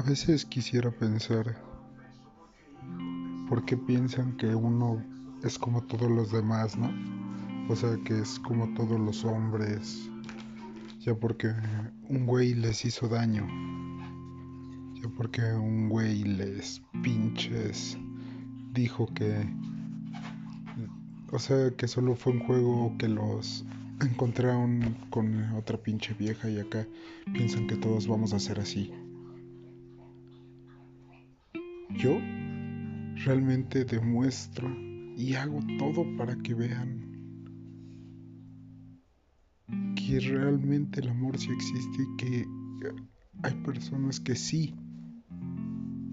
A veces quisiera pensar, ¿por qué piensan que uno es como todos los demás, no? O sea, que es como todos los hombres, ya porque un güey les hizo daño, ya porque un güey les pinches dijo que, o sea, que solo fue un juego que los encontraron con otra pinche vieja y acá piensan que todos vamos a ser así. Yo realmente demuestro y hago todo para que vean que realmente el amor sí existe y que hay personas que sí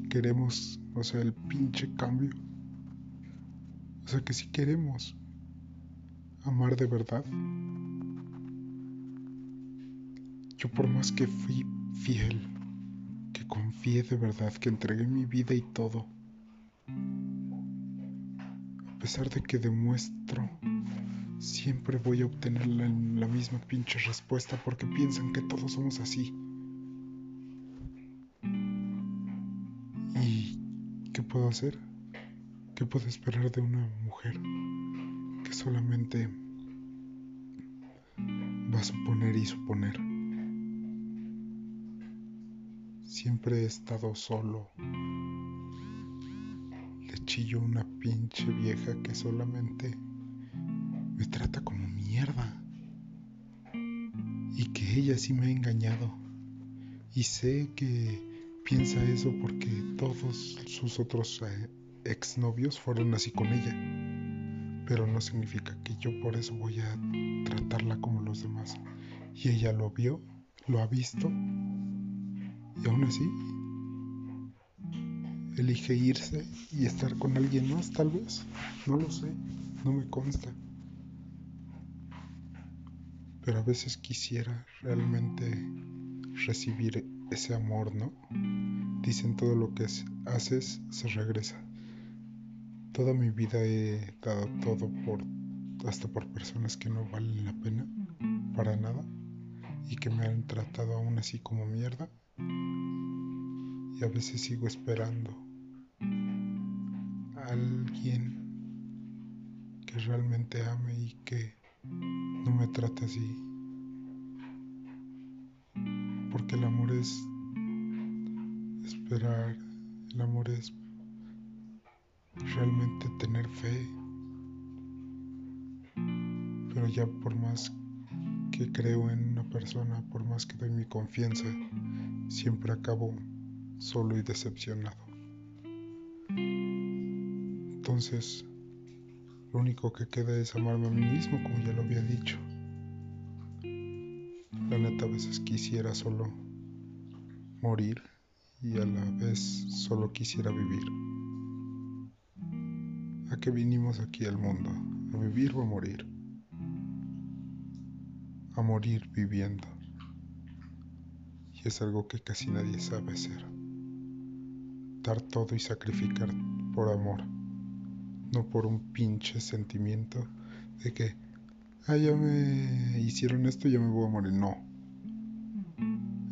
queremos, o sea, el pinche cambio. O sea, que sí queremos amar de verdad. Yo por más que fui fiel, confié de verdad, que entregué mi vida y todo, a pesar de que demuestro, siempre voy a obtener la, misma pinche respuesta porque piensan que todos somos así. ¿Y qué puedo hacer? ¿Qué puedo esperar de una mujer que solamente va a suponer y suponer? Siempre he estado solo chillo una pinche vieja que solamente me trata como mierda. Y que ella sí me ha engañado. Y sé que piensa eso porque todos sus otros eh, exnovios fueron así con ella. Pero no significa que yo por eso voy a tratarla como los demás. Y ella lo vio, lo ha visto. Y aún así elige irse y estar con alguien más, tal vez. No lo sé, no me consta. Pero a veces quisiera realmente recibir ese amor, ¿no? Dicen todo lo que haces se regresa. Toda mi vida he dado todo por hasta por personas que no valen la pena para nada y que me han tratado aún así como mierda. Y a veces sigo esperando alguien que realmente ame y que no me trate así. Porque el amor es esperar, el amor es realmente tener fe. Pero ya por más que creo en una persona, por más que doy mi confianza, siempre acabo solo y decepcionado. Entonces, lo único que queda es amarme a mí mismo, como ya lo había dicho. La neta a veces quisiera solo morir y a la vez solo quisiera vivir. ¿A qué vinimos aquí al mundo? ¿A vivir o a morir? A morir viviendo. Y es algo que casi nadie sabe hacer. Todo y sacrificar por amor no por un pinche sentimiento de que, ah, ya me hicieron esto, ya me voy a morir. No.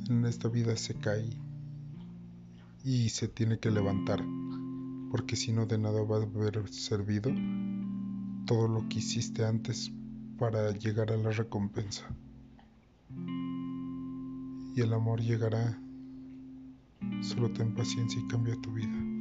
En esta vida se cae y se tiene que levantar, porque si no de nada va a haber servido todo lo que hiciste antes para llegar a la recompensa. Y el amor llegará, solo ten paciencia y cambia tu vida.